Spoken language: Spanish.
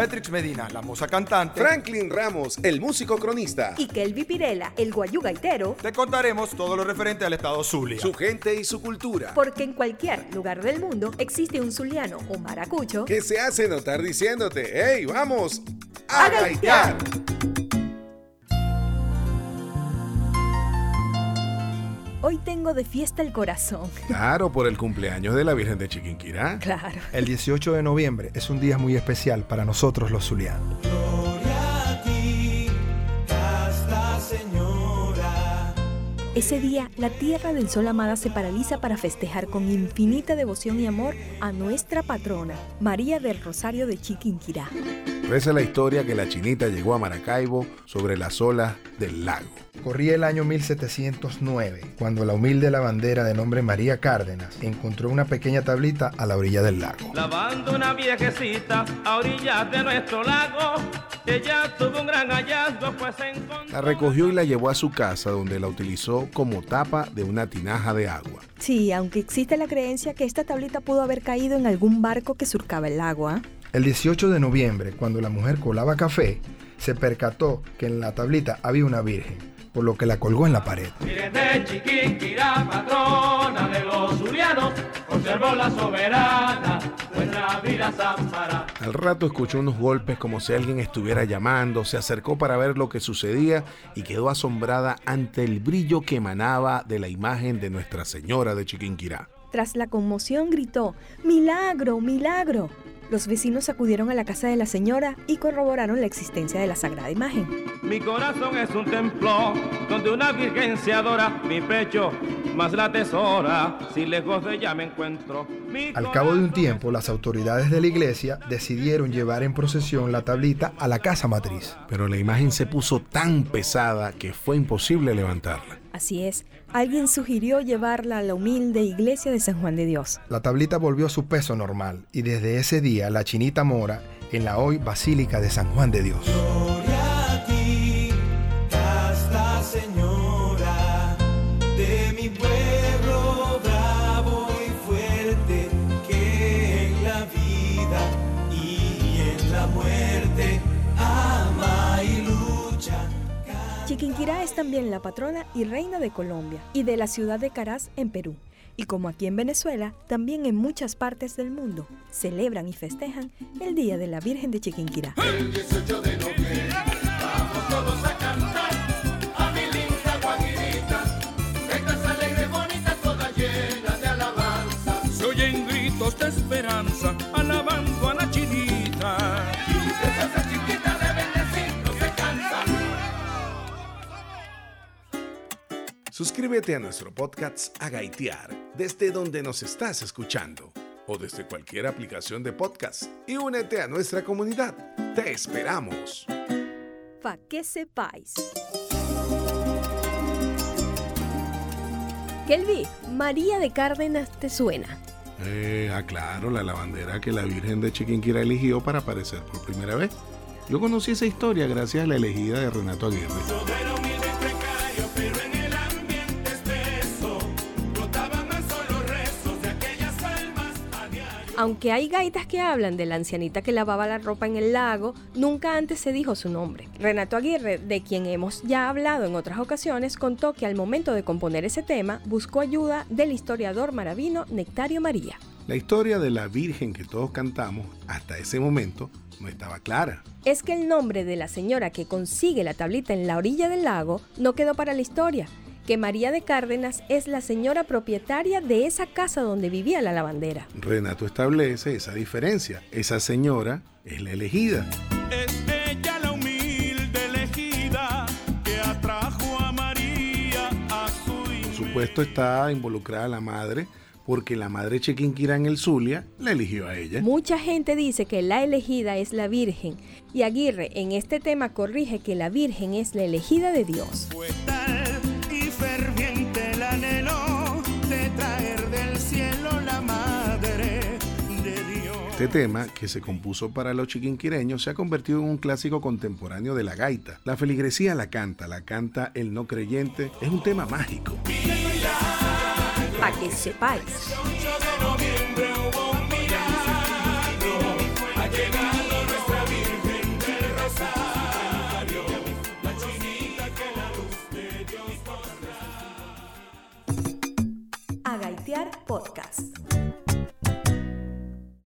Petrix Medina, la moza cantante. Franklin Ramos, el músico cronista. Y Kelvi Pirela, el guayú gaitero. Te contaremos todo lo referente al estado Zulia. Su gente y su cultura. Porque en cualquier lugar del mundo existe un zuliano o maracucho que se hace notar diciéndote, hey, vamos a, gaitear. Hoy tengo de fiesta el corazón. Claro, por el cumpleaños de la Virgen de Chiquinquirá. Claro. El 18 de noviembre es un día muy especial para nosotros los zulianos. Ese día, la Tierra del Sol Amada se paraliza para festejar con infinita devoción y amor a nuestra patrona, María del Rosario de Chiquinquirá. Reza la historia que la chinita llegó a Maracaibo sobre las olas del lago. Corría el año 1709, cuando la humilde lavandera de nombre María Cárdenas encontró una pequeña tablita a la orilla del lago. Lavando una viejecita a orillas de nuestro lago, ella tuvo un gran hallazgo, pues encontró... La recogió y la llevó a su casa, donde la utilizó como tapa de una tinaja de agua. Sí, aunque existe la creencia que esta tablita pudo haber caído en algún barco que surcaba el lago, ¿ah? El 18 de noviembre, cuando la mujer colaba café, se percató que en la tablita había una virgen, por lo que la colgó en la pared. Virgen de Chiquinquirá, patrona de los zulianos, conservó la soberana. Al rato escuchó unos golpes como si alguien estuviera llamando, se acercó para ver lo que sucedía y quedó asombrada ante el brillo que emanaba de la imagen de Nuestra Señora de Chiquinquirá. Tras la conmoción gritó, ¡Milagro, milagro! Los vecinos acudieron a la casa de la señora y corroboraron la existencia de la sagrada imagen. Mi corazón es un templo donde una virgen se adora, mi pecho más la tesora, si lejos de ella me encuentro. Mi Al cabo de un tiempo, las autoridades de la iglesia decidieron llevar en procesión la tablita a la casa matriz. Pero la imagen se puso tan pesada que fue imposible levantarla. Así es, alguien sugirió llevarla a la humilde iglesia de San Juan de Dios. La tablita volvió a su peso normal y desde ese día la chinita mora en la hoy Basílica de San Juan de Dios. Chiquinquirá es también la patrona y reina de Colombia y de la ciudad de Caraz en Perú. Y como aquí en Venezuela, también en muchas partes del mundo celebran y festejan el Día de la Virgen de Chiquinquirá. El 18 de noviembre, vamos todos a cantar a mi linda guajirita, estas alegres, bonitas, todas llenas de alabanza. Se oyen gritos de esperanza, Suscríbete a nuestro podcast A Gaitear desde donde nos estás escuchando o desde cualquier aplicación de podcast y únete a nuestra comunidad. Te esperamos. Pa' que sepáis. Kelvi, María de Cárdenas te suena. Eh, aclaro, la lavandera que la Virgen de Chiquinquirá eligió para aparecer por primera vez. Yo conocí esa historia gracias a la elegida de Renato Aguirre. Aunque hay gaitas que hablan de la ancianita que lavaba la ropa en el lago, nunca antes se dijo su nombre. Renato Aguirre, de quien hemos ya hablado en otras ocasiones, contó que al momento de componer ese tema buscó ayuda del historiador maravino Nectario María. La historia de la Virgen que todos cantamos hasta ese momento no estaba clara. Es que el nombre de la señora que consigue la tablita en la orilla del lago no quedó para la historia, que María de Cárdenas es la señora propietaria de esa casa donde vivía la lavandera. Renato establece esa diferencia. Esa señora es la elegida. Es ella la humilde elegida que atrajo a María a su hijo. Por supuesto está involucrada la madre porque la madre Chiquinquirá en el Zulia la eligió a ella. Mucha gente dice que la elegida es la Virgen y Aguirre en este tema corrige que la Virgen es la elegida de Dios. Este tema, que se compuso para los chiquinquireños, se ha convertido en un clásico contemporáneo de la gaita. La feligresía la canta, la canta el no creyente. Es un tema mágico. Para que sepáis.